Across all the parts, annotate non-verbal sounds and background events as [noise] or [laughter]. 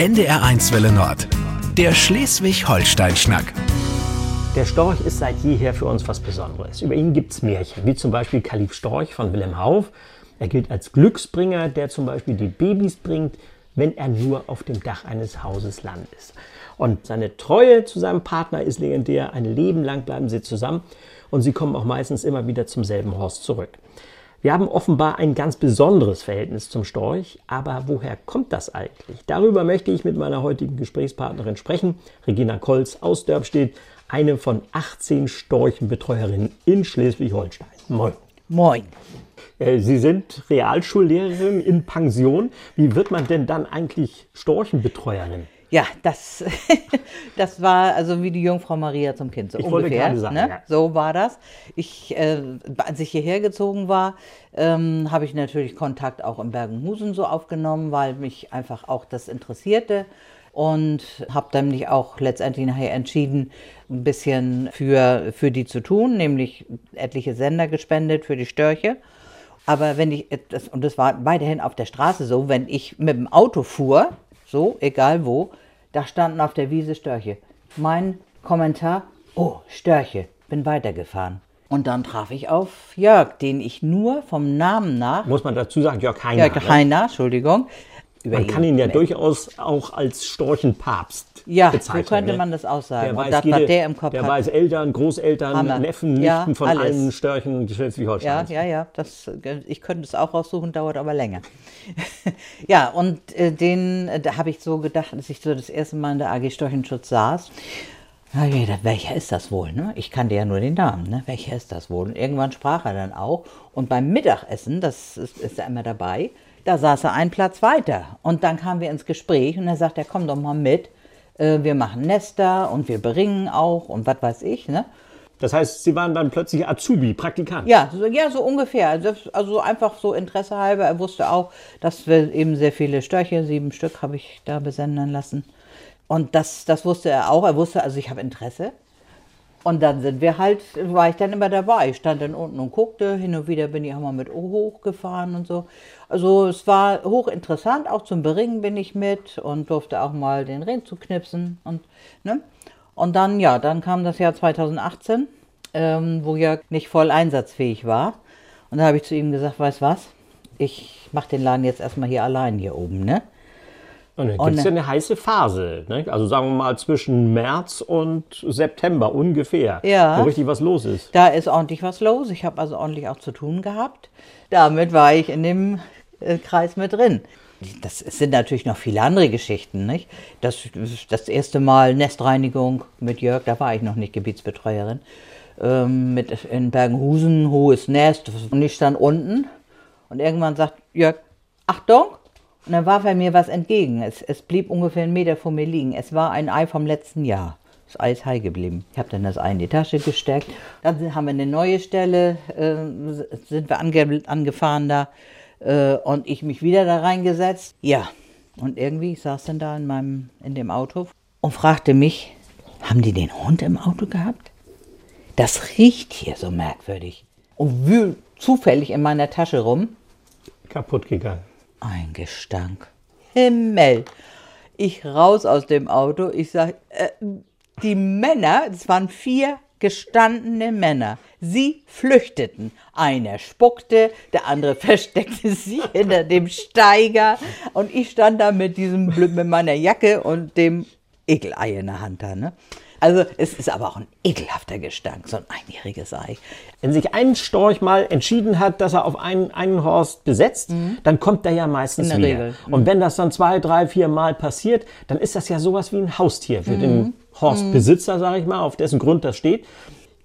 NDR1 Welle Nord. Der Schleswig-Holstein-Schnack. Der Storch ist seit jeher für uns was Besonderes. Über ihn gibt es Märchen, wie zum Beispiel Kalif Storch von Wilhelm Hauff. Er gilt als Glücksbringer, der zum Beispiel die Babys bringt, wenn er nur auf dem Dach eines Hauses landet. Und seine Treue zu seinem Partner ist legendär. Ein Leben lang bleiben sie zusammen und sie kommen auch meistens immer wieder zum selben Horst zurück. Wir haben offenbar ein ganz besonderes Verhältnis zum Storch, aber woher kommt das eigentlich? Darüber möchte ich mit meiner heutigen Gesprächspartnerin sprechen, Regina Kolz aus Dörbstedt, eine von 18 Storchenbetreuerinnen in Schleswig-Holstein. Moin. Moin. Äh, Sie sind Realschullehrerin in Pension. Wie wird man denn dann eigentlich Storchenbetreuerin? Ja, das, [laughs] das war also wie die Jungfrau Maria zum Kind, so ich ungefähr. Sagen, ne? ja. So war das. Ich, äh, als ich hierher gezogen war, ähm, habe ich natürlich Kontakt auch in Bergenhusen so aufgenommen, weil mich einfach auch das interessierte und habe dann mich auch letztendlich nachher entschieden, ein bisschen für, für die zu tun, nämlich etliche Sender gespendet für die Störche. Aber wenn ich, das, und das war weiterhin auf der Straße so, wenn ich mit dem Auto fuhr, so, egal wo, da standen auf der Wiese Störche. Mein Kommentar, oh, Störche, bin weitergefahren. Und dann traf ich auf Jörg, den ich nur vom Namen nach. Muss man dazu sagen, Jörg Heiner. Jörg Heiner, Entschuldigung. Man kann ihn ja durchaus auch als Storchenpapst ja, bezeichnen. so könnte ne? man das auch sagen. Der weiß, das, jede, der im Kopf der hat. weiß Eltern, Großeltern, Hammer. Neffen, Nichten Ja, von alles. allen Störchen Ja, Schleswig-Holsteins. ja, ja. Das, ich könnte es auch raussuchen, dauert aber länger. [laughs] ja, und äh, den, äh, da habe ich so gedacht, als ich so das erste Mal in der AG Storchenschutz saß, na, ich gedacht, welcher ist das wohl? Ne? Ich kannte ja nur den Namen. Ne? Welcher ist das wohl? Und irgendwann sprach er dann auch. Und beim Mittagessen, das ist, ist er immer dabei, da saß er einen Platz weiter. Und dann kamen wir ins Gespräch und er sagt, er komm doch mal mit. Äh, wir machen Nester und wir beringen auch und was weiß ich. Ne? Das heißt, Sie waren dann plötzlich Azubi, Praktikant. Ja, so, ja, so ungefähr. Das, also einfach so Interesse halber. Er wusste auch, dass wir eben sehr viele Störche, sieben Stück habe ich da besendern lassen. Und das, das wusste er auch. Er wusste, also ich habe Interesse. Und dann sind wir halt, war ich dann immer dabei. Ich stand dann unten und guckte. Hin und wieder bin ich auch mal mit hochgefahren und so. Also es war hochinteressant. Auch zum Beringen bin ich mit und durfte auch mal den Rehen zu knipsen. Und, ne? und dann, ja, dann kam das Jahr 2018, ähm, wo Jörg nicht voll einsatzfähig war. Und da habe ich zu ihm gesagt, weißt was, ich mache den Laden jetzt erstmal hier allein hier oben, ne? Und dann gibt es ja ne- eine heiße Phase. Ne? Also sagen wir mal zwischen März und September ungefähr. Ja. Wo richtig was los ist. Da ist ordentlich was los. Ich habe also ordentlich auch zu tun gehabt. Damit war ich in dem äh, Kreis mit drin. Das sind natürlich noch viele andere Geschichten, nicht? Das, das erste Mal Nestreinigung mit Jörg, da war ich noch nicht Gebietsbetreuerin. Ähm, mit in Bergenhusen, hohes Nest. Und ich stand unten und irgendwann sagt Jörg, Achtung! Und dann warf er mir was entgegen. Es, es blieb ungefähr einen Meter vor mir liegen. Es war ein Ei vom letzten Jahr. Das Ei ist heil geblieben. Ich habe dann das Ei in die Tasche gesteckt. Dann haben wir eine neue Stelle, äh, sind wir ange, angefahren da äh, und ich mich wieder da reingesetzt. Ja, und irgendwie, ich saß dann da in, meinem, in dem Auto und fragte mich, haben die den Hund im Auto gehabt? Das riecht hier so merkwürdig. Und wühlt zufällig in meiner Tasche rum. Kaputt gegangen. Ein Gestank. Himmel. Ich raus aus dem Auto. Ich sage, äh, die Männer, es waren vier gestandene Männer. Sie flüchteten. Einer spuckte, der andere [laughs] versteckte sich hinter dem Steiger und ich stand da mit diesem mit meiner Jacke und dem Ekelei in der Hand da. Ne? Also es ist aber auch ein ekelhafter Gestank, so ein einjähriges Ei. Wenn sich ein Storch mal entschieden hat, dass er auf einen, einen Horst besetzt, dann kommt der ja meistens Mhm. In der wieder. Regel. Mhm. Und wenn das dann zwei, drei, vier Mal passiert, dann ist das ja sowas wie ein Haustier für Mhm. den Horstbesitzer, sage ich mal, auf dessen Grund das steht.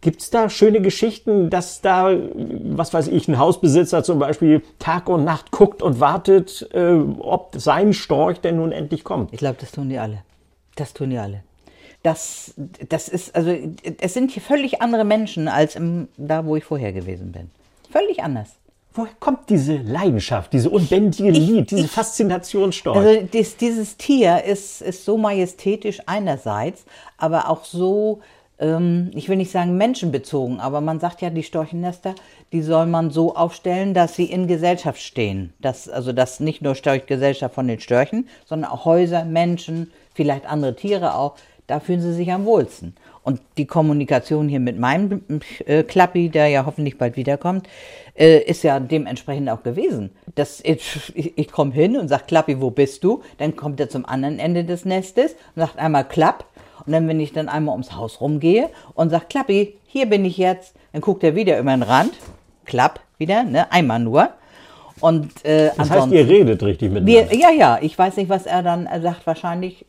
Gibt es da schöne Geschichten, dass da, was weiß ich, ein Hausbesitzer zum Beispiel Tag und Nacht guckt und wartet, äh, ob sein Storch denn nun endlich kommt? Ich glaube, das tun die alle. Das tun die alle. Das, das ist, also, es sind hier völlig andere Menschen als im, da, wo ich vorher gewesen bin. Völlig anders. Woher kommt diese Leidenschaft, diese unbändige Liebe, diese ich- Faszination Storch? Also dies, dieses Tier ist, ist so majestätisch einerseits, aber auch so ähm, ich will nicht sagen menschenbezogen, aber man sagt ja, die Storchennester, die soll man so aufstellen, dass sie in Gesellschaft stehen. Das, also dass nicht nur Storchgesellschaft von den Störchen, sondern auch Häuser, Menschen, vielleicht andere Tiere auch, da fühlen sie sich am wohlsten. Und die Kommunikation hier mit meinem äh, Klappi, der ja hoffentlich bald wiederkommt, äh, ist ja dementsprechend auch gewesen. Das, ich ich komme hin und sage, Klappi, wo bist du? Dann kommt er zum anderen Ende des Nestes und sagt einmal Klapp. Und dann, wenn ich dann einmal ums Haus rumgehe und sage, Klappi, hier bin ich jetzt, dann guckt er wieder über den Rand. Klapp, wieder, ne? einmal nur. Und, äh, das heißt, ihr redet richtig miteinander? Wir, ja, ja, ich weiß nicht, was er dann er sagt. Wahrscheinlich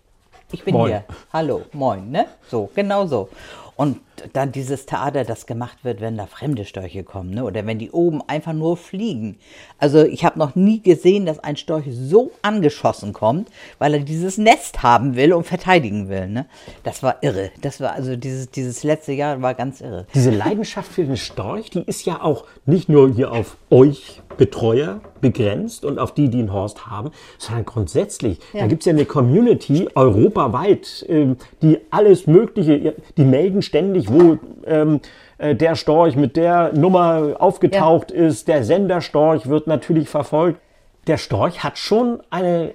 ich bin moin. hier. Hallo, moin, ne? So, genau so. Und dann dieses Theater, das gemacht wird, wenn da fremde Störche kommen, ne? oder wenn die oben einfach nur fliegen. Also ich habe noch nie gesehen, dass ein Storch so angeschossen kommt, weil er dieses Nest haben will und verteidigen will. Ne? Das war irre. Das war also dieses, dieses letzte Jahr war ganz irre. Diese Leidenschaft für den Storch, die ist ja auch nicht nur hier auf euch Betreuer begrenzt und auf die, die einen Horst haben, sondern grundsätzlich. Ja. Da gibt es ja eine Community europaweit, ähm, die alles Mögliche, die melden ständig, wo ähm, äh, der Storch mit der Nummer aufgetaucht ja. ist. Der Senderstorch wird natürlich verfolgt. Der Storch hat schon eine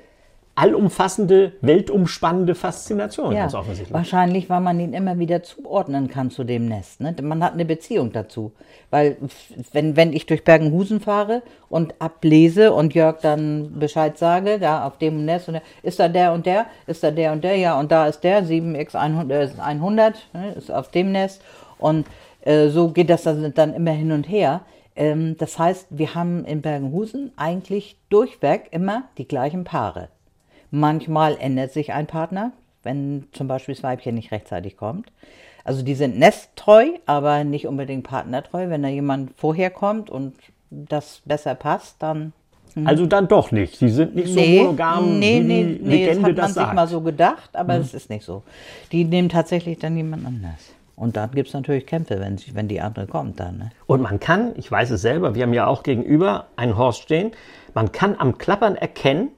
allumfassende, weltumspannende Faszination, ja, ganz offensichtlich. Wahrscheinlich, weil man ihn immer wieder zuordnen kann zu dem Nest. Ne? Man hat eine Beziehung dazu. Weil, wenn, wenn ich durch Bergenhusen fahre und ablese und Jörg dann Bescheid sage, da auf dem Nest, und ist da der und der, ist da der und der, ja, und da ist der, 7x100, 100 ne, ist auf dem Nest. Und äh, so geht das dann, dann immer hin und her. Ähm, das heißt, wir haben in Bergenhusen eigentlich durchweg immer die gleichen Paare. Manchmal ändert sich ein Partner, wenn zum Beispiel das Weibchen nicht rechtzeitig kommt. Also die sind nesttreu, aber nicht unbedingt partnertreu. Wenn da jemand vorher kommt und das besser passt, dann. Hm. Also dann doch nicht. Sie sind nicht nee, so monogam, nee, wie nee, die nee, Legende das hat man das sich mal so gedacht, aber hm. es ist nicht so. Die nehmen tatsächlich dann jemand anders. Und dann gibt es natürlich Kämpfe, wenn, wenn die andere kommt dann. Ne? Und man kann, ich weiß es selber, wir haben ja auch gegenüber einen Horst stehen, man kann am Klappern erkennen,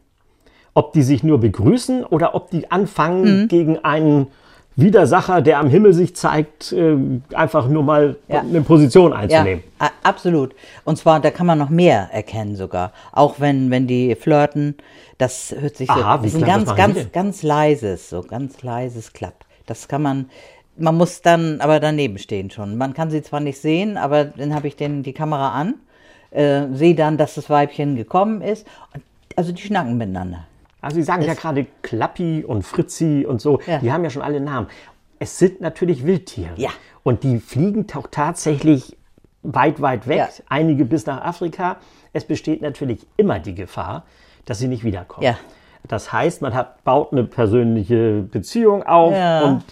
ob die sich nur begrüßen oder ob die anfangen, mhm. gegen einen Widersacher, der am Himmel sich zeigt, äh, einfach nur mal ja. eine Position einzunehmen. Ja, absolut. Und zwar, da kann man noch mehr erkennen sogar. Auch wenn, wenn die flirten, das hört sich Aha, so, das ist ein ganz, ganz, ganz leises, so ganz leises Klapp. Das kann man, man muss dann aber daneben stehen schon. Man kann sie zwar nicht sehen, aber dann habe ich den, die Kamera an, äh, sehe dann, dass das Weibchen gekommen ist. Also die schnacken miteinander. Also Sie sagen es ja gerade Klappi und Fritzi und so, ja. die haben ja schon alle Namen. Es sind natürlich Wildtiere. Ja. Und die fliegen auch tatsächlich weit, weit weg, ja. einige bis nach Afrika. Es besteht natürlich immer die Gefahr, dass sie nicht wiederkommen. Ja. Das heißt, man hat, baut eine persönliche Beziehung auf ja. und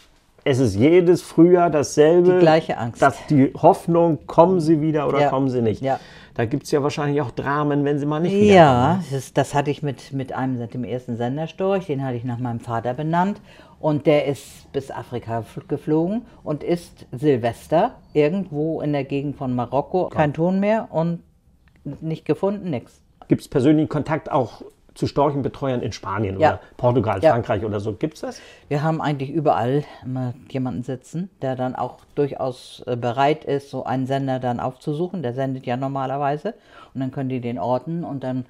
es ist jedes Frühjahr dasselbe. Die gleiche Angst. Dass die Hoffnung, kommen sie wieder oder ja. kommen sie nicht. Ja. Da gibt es ja wahrscheinlich auch Dramen, wenn sie mal nicht wieder Ja, das, das, hatte ich mit, mit einem, dem ersten Senderstorch, den hatte ich nach meinem Vater benannt. Und der ist bis Afrika geflogen und ist Silvester irgendwo in der Gegend von Marokko. Kein Ton mehr und nicht gefunden, nichts. Gibt es persönlichen Kontakt auch zu Storchenbetreuern in Spanien ja. oder Portugal, ja. Frankreich oder so? Gibt es das? Wir haben eigentlich überall immer jemanden sitzen, der dann auch durchaus äh, bereit ist, so einen Sender dann aufzusuchen. Der sendet ja normalerweise. Und dann können die den orten und dann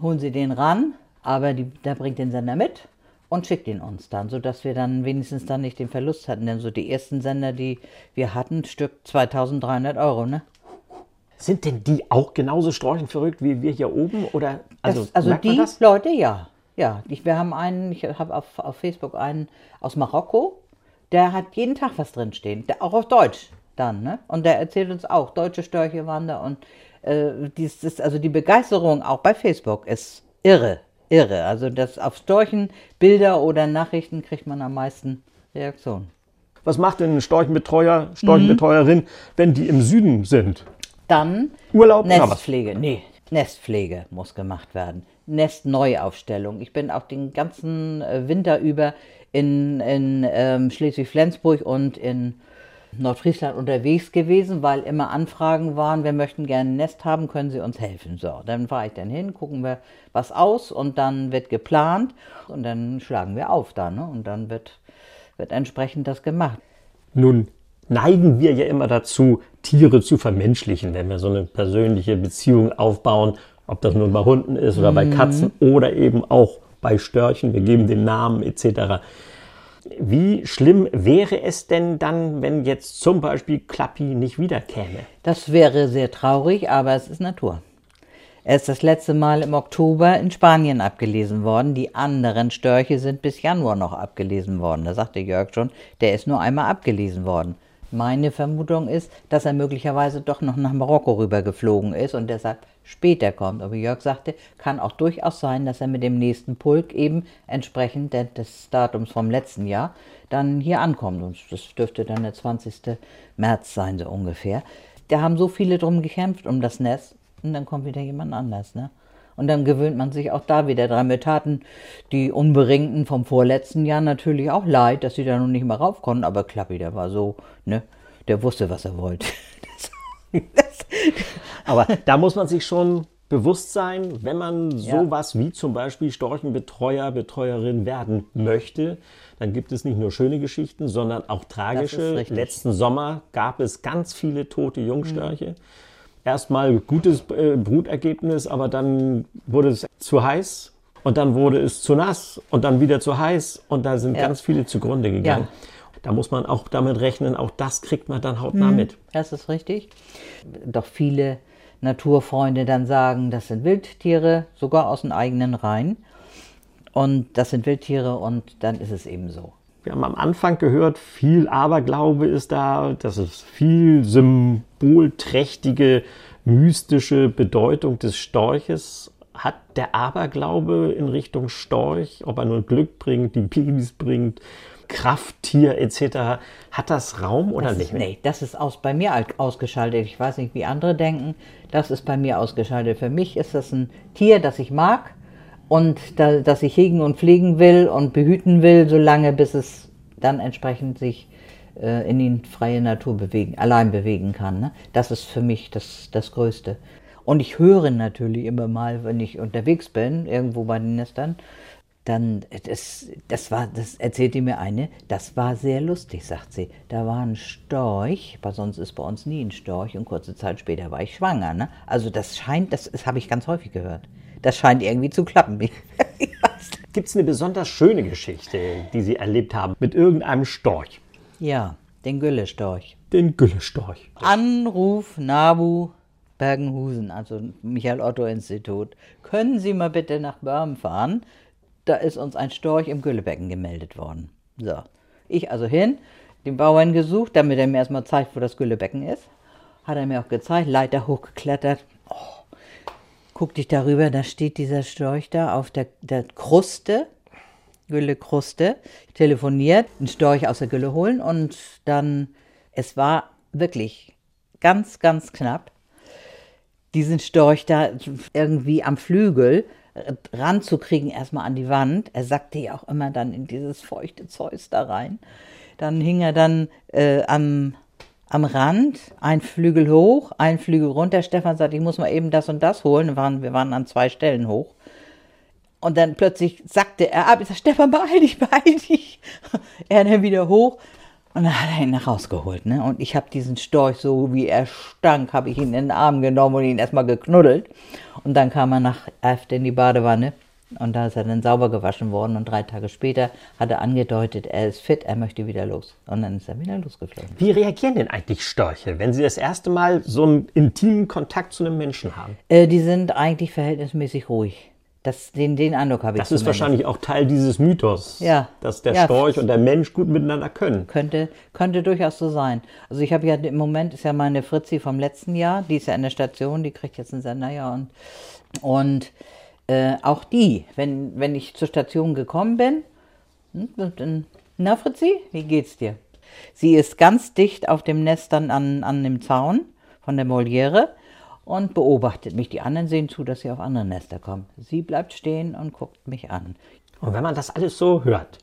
holen sie den ran, aber die, der bringt den Sender mit und schickt ihn uns dann, sodass wir dann wenigstens dann nicht den Verlust hatten. Denn so die ersten Sender, die wir hatten, Stück 2300 Euro, ne? Sind denn die auch genauso streuchenverrückt wie wir hier oben? Oder, also das, also die Leute, ja. Ja, ich, wir haben einen, ich habe auf, auf Facebook einen aus Marokko, der hat jeden Tag was drinstehen, der, auch auf Deutsch dann, ne? Und der erzählt uns auch, deutsche Störche waren da und äh, dies, ist, also die Begeisterung auch bei Facebook ist irre, irre. Also das auf Storchen Bilder oder Nachrichten kriegt man am meisten Reaktionen. Was macht denn ein Storchenbetreuer, Storchenbetreuerin, mhm. wenn die im Süden sind? Dann Urlaub Nestpflege. Nee, Nestpflege muss gemacht werden. Nestneuaufstellung. Ich bin auch den ganzen äh, Winter über in, in ähm, Schleswig-Flensburg und in Nordfriesland unterwegs gewesen, weil immer Anfragen waren, wir möchten gerne ein Nest haben, können Sie uns helfen? So, dann fahre ich dann hin, gucken wir was aus und dann wird geplant und dann schlagen wir auf da, ne? Und dann wird, wird entsprechend das gemacht. Nun neigen wir ja immer dazu, Tiere zu vermenschlichen, wenn wir so eine persönliche Beziehung aufbauen, ob das nun bei Hunden ist oder bei Katzen oder eben auch bei Störchen, wir geben den Namen etc. Wie schlimm wäre es denn dann, wenn jetzt zum Beispiel Klappi nicht wiederkäme? Das wäre sehr traurig, aber es ist Natur. Er ist das letzte Mal im Oktober in Spanien abgelesen worden. Die anderen Störche sind bis Januar noch abgelesen worden. Da sagte Jörg schon, der ist nur einmal abgelesen worden. Meine Vermutung ist, dass er möglicherweise doch noch nach Marokko rübergeflogen ist und deshalb später kommt. Aber Jörg sagte, kann auch durchaus sein, dass er mit dem nächsten Pulk eben entsprechend des Datums vom letzten Jahr dann hier ankommt. Und das dürfte dann der 20. März sein, so ungefähr. Da haben so viele drum gekämpft um das Nest und dann kommt wieder jemand anders. Ne? Und dann gewöhnt man sich auch da wieder dran. Mir taten die Unberingten vom vorletzten Jahr natürlich auch leid, dass sie da noch nicht mal rauf konnten. Aber Klappi, der war so, ne? Der wusste, was er wollte. [laughs] Aber da muss man sich schon bewusst sein, wenn man Ja. sowas wie zum Beispiel Storchenbetreuer, Betreuerin werden möchte, dann gibt es nicht nur schöne Geschichten, sondern auch tragische. Letzten Sommer gab es ganz viele tote Jungstörche. Erstmal gutes äh, Brutergebnis, aber dann wurde es zu heiß und dann wurde es zu nass und dann wieder zu heiß und da sind Ja. ganz viele zugrunde gegangen. Da muss man auch damit rechnen, auch das kriegt man dann hautnah mit. Das ist richtig. Doch viele Naturfreunde dann sagen, das sind Wildtiere, sogar aus den eigenen Reihen. Und das sind Wildtiere und dann ist es eben so. Wir haben am Anfang gehört, viel Aberglaube ist da, das ist viel symbolträchtige, mystische Bedeutung des Storches. Hat der Aberglaube in Richtung Storch, ob er nur Glück bringt, die Babys bringt, Krafttier etc., hat das Raum oder Das nicht ist, nee, das ist aus, bei mir alt- ausgeschaltet. Ich weiß nicht, wie andere denken. Das ist bei mir ausgeschaltet. Für mich ist das ein Tier, das ich mag und da, das ich hegen und pflegen will und behüten will, solange bis es dann entsprechend sich äh, in die freie Natur bewegen, allein bewegen kann. Ne? Das ist für mich das, das Größte. Und ich höre natürlich immer mal, wenn ich unterwegs bin, irgendwo bei den Nestern, dann, das, das war, das erzählte mir eine, das war sehr lustig, sagt sie. Da war ein Storch, aber sonst ist bei uns nie ein Storch und kurze Zeit später war ich schwanger. Ne? Also das scheint, das, das habe ich ganz häufig gehört. Das scheint irgendwie zu klappen. [laughs] Gibt es eine besonders schöne Geschichte, die Sie erlebt haben mit irgendeinem Storch? Ja, den Güllestorch. Den Güllestorch. Anruf Nabu Bergenhusen, also Michael-Otto-Institut. Können Sie mal bitte nach Börm fahren? Da ist uns ein Storch im Güllebecken gemeldet worden. So, ich also hin, den Bauern gesucht, damit er mir erstmal zeigt, wo das Güllebecken ist. Hat er mir auch gezeigt, Leiter hochgeklettert. Oh, guck dich darüber, da steht dieser Storch da auf der, der Kruste, Güllekruste, telefoniert, einen Storch aus der Gülle holen und dann, es war wirklich ganz, ganz knapp, diesen Storch da irgendwie am Flügel ranzukriegen, erstmal an die Wand. Er sackte ja auch immer dann in dieses feuchte Zeus da rein. Dann hing er dann äh, am, am Rand, ein Flügel hoch, ein Flügel runter. Stefan sagt, ich muss mal eben das und das holen. Wir waren, wir waren an zwei Stellen hoch. Und dann plötzlich sackte er ab. Ich sag, Stefan, beeil dich, beeil dich. [laughs] Er dann wieder hoch. Und dann hat er ihn nach rausgeholt. Ne? Und ich habe diesen Storch, so wie er stank, habe ich ihn in den Arm genommen und ihn erstmal geknuddelt. Und dann kam er nach Erft in die Badewanne. Und da ist er dann sauber gewaschen worden. Und drei Tage später hat er angedeutet, er ist fit, er möchte wieder los. Und dann ist er wieder losgeflogen. Wie reagieren denn eigentlich Störche, wenn sie das erste Mal so einen intimen Kontakt zu einem Menschen haben? Äh, die sind eigentlich verhältnismäßig ruhig. Das, den, den Eindruck habe ich Das ist zumindest. wahrscheinlich auch Teil dieses Mythos, Ja. dass der Ja. Storch und der Mensch gut miteinander können. Könnte, könnte durchaus so sein. Also ich habe ja im Moment ist ja meine Fritzi vom letzten Jahr, die ist ja in der Station, die kriegt jetzt einen Sender, ja und und äh, auch die, wenn wenn ich zur Station gekommen bin, hm, dann, na Fritzi, wie geht's dir? Sie ist ganz dicht auf dem Nest dann an an dem Zaun von der Moliere und beobachtet mich. Die anderen sehen zu, dass sie auf andere Nester kommen. Sie bleibt stehen und guckt mich an. Und wenn man das alles so hört,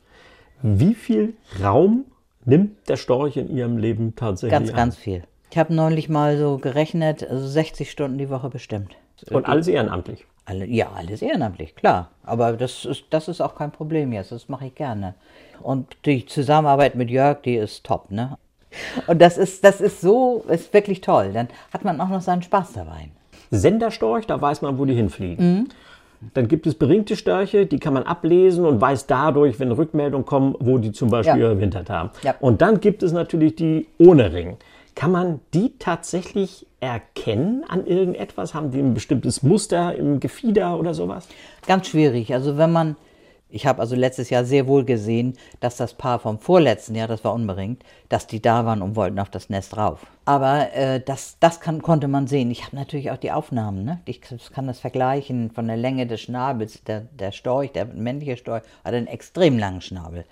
wie viel Raum nimmt der Storch in ihrem Leben tatsächlich Ganz, an? ganz viel. Ich habe neulich mal so gerechnet, also 60 Stunden die Woche bestimmt. Und alles ehrenamtlich. Alle, ja, alles ehrenamtlich, klar. Aber das ist, das ist auch kein Problem jetzt. Das mache ich gerne. Und die Zusammenarbeit mit Jörg, die ist top, ne? Und das ist, das ist so, ist wirklich toll. Dann hat man auch noch seinen Spaß dabei. Senderstorch, da weiß man, wo die hinfliegen. Dann gibt es beringte Störche, die kann man ablesen und weiß dadurch, wenn Rückmeldungen kommen, wo die zum Beispiel Ja. überwintert haben. Ja. Und dann gibt es natürlich die ohne Ring. Kann man die tatsächlich erkennen an irgendetwas? Haben die ein bestimmtes Muster im Gefieder oder sowas? Ganz schwierig. Also wenn man, ich habe also letztes Jahr sehr wohl gesehen, dass das Paar vom vorletzten Jahr, das war unberingt, dass die da waren und wollten auf das Nest rauf. Aber äh, das, das kann, konnte man sehen. Ich habe natürlich auch die Aufnahmen. Ne? Ich kann das vergleichen von der Länge des Schnabels. Der, der Storch, der männliche Storch, hat einen extrem langen Schnabel.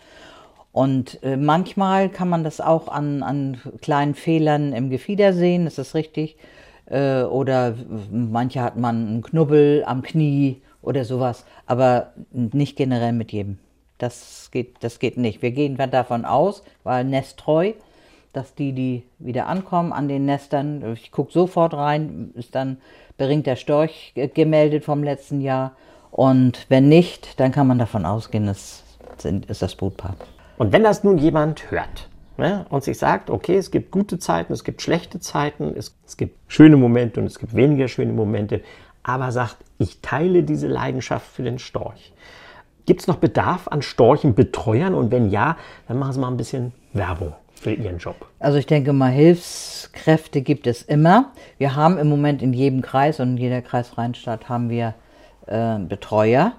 Und äh, manchmal kann man das auch an, an kleinen Fehlern im Gefieder sehen, ist das richtig? Äh, oder manche hat man einen Knubbel am Knie oder sowas, aber nicht generell mit jedem. Das geht, das geht nicht. Wir gehen davon aus, weil nesttreu, dass die, die wieder ankommen an den Nestern, ich gucke sofort rein, ist dann beringt der Storch ge- gemeldet vom letzten Jahr. Und wenn nicht, dann kann man davon ausgehen, es ist das Brutpaar. Und wenn das nun jemand hört ne, und sich sagt, okay, es gibt gute Zeiten, es gibt schlechte Zeiten, es, es gibt schöne Momente und es gibt weniger schöne Momente, aber sagt, ich teile diese Leidenschaft für den Storch. Gibt es noch Bedarf an Storchenbetreuern? Und wenn ja, dann machen Sie mal ein bisschen Werbung für Ihren Job. Also ich denke mal, Hilfskräfte gibt es immer. Wir haben im Moment in jedem Kreis und in jeder kreisfreien Stadt haben wir äh, Betreuer.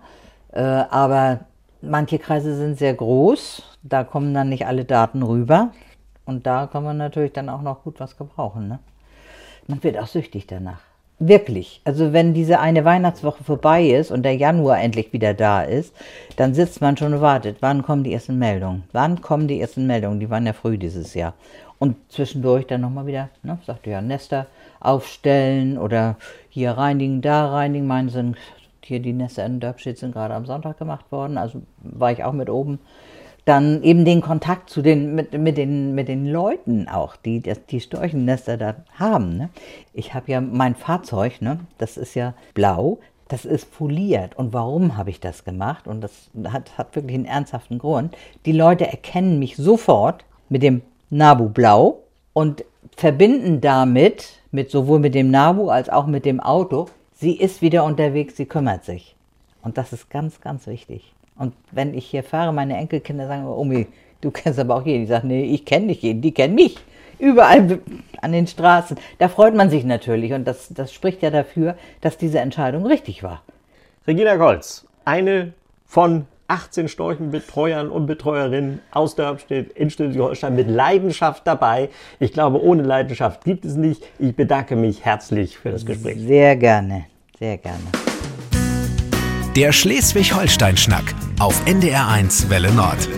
Äh, aber manche Kreise sind sehr groß. Da kommen dann nicht alle Daten rüber. Und da kann man natürlich dann auch noch gut was gebrauchen. Ne? Man wird auch süchtig danach. Wirklich. Also wenn diese eine Weihnachtswoche vorbei ist und der Januar endlich wieder da ist, dann sitzt man schon und wartet. Wann kommen die ersten Meldungen? Wann kommen die ersten Meldungen? Die waren ja früh dieses Jahr. Und zwischendurch dann nochmal wieder, ne, sagte ja, Nester aufstellen oder hier reinigen, da reinigen. Meine sind hier die Nester in Dörbstedt sind gerade am Sonntag gemacht worden, also war ich auch mit oben dann eben den Kontakt zu den, mit, mit, den, mit den Leuten auch, die die Storchennester da haben. Ne? Ich habe ja mein Fahrzeug, ne? das ist ja blau, das ist foliert. Und warum habe ich das gemacht? Und das hat, hat wirklich einen ernsthaften Grund. Die Leute erkennen mich sofort mit dem Nabu Blau und verbinden damit, mit sowohl mit dem Nabu als auch mit dem Auto, sie ist wieder unterwegs, sie kümmert sich. Und das ist ganz, ganz wichtig. Und wenn ich hier fahre, meine Enkelkinder sagen, Omi, du kennst aber auch jeden. Ich sage, nee, ich kenne nicht jeden, die kennen mich. Überall an den Straßen. Da freut man sich natürlich. Und das, das spricht ja dafür, dass diese Entscheidung richtig war. Regina Golz, eine von 18 Storchenbetreuern und Betreuerinnen aus Dörbstedt in Schleswig-Holstein mit Leidenschaft dabei. Ich glaube, ohne Leidenschaft gibt es nicht. Ich bedanke mich herzlich für das Gespräch. Sehr gerne, sehr gerne. Der Schleswig-Holstein-Schnack auf NDR1 Welle Nord.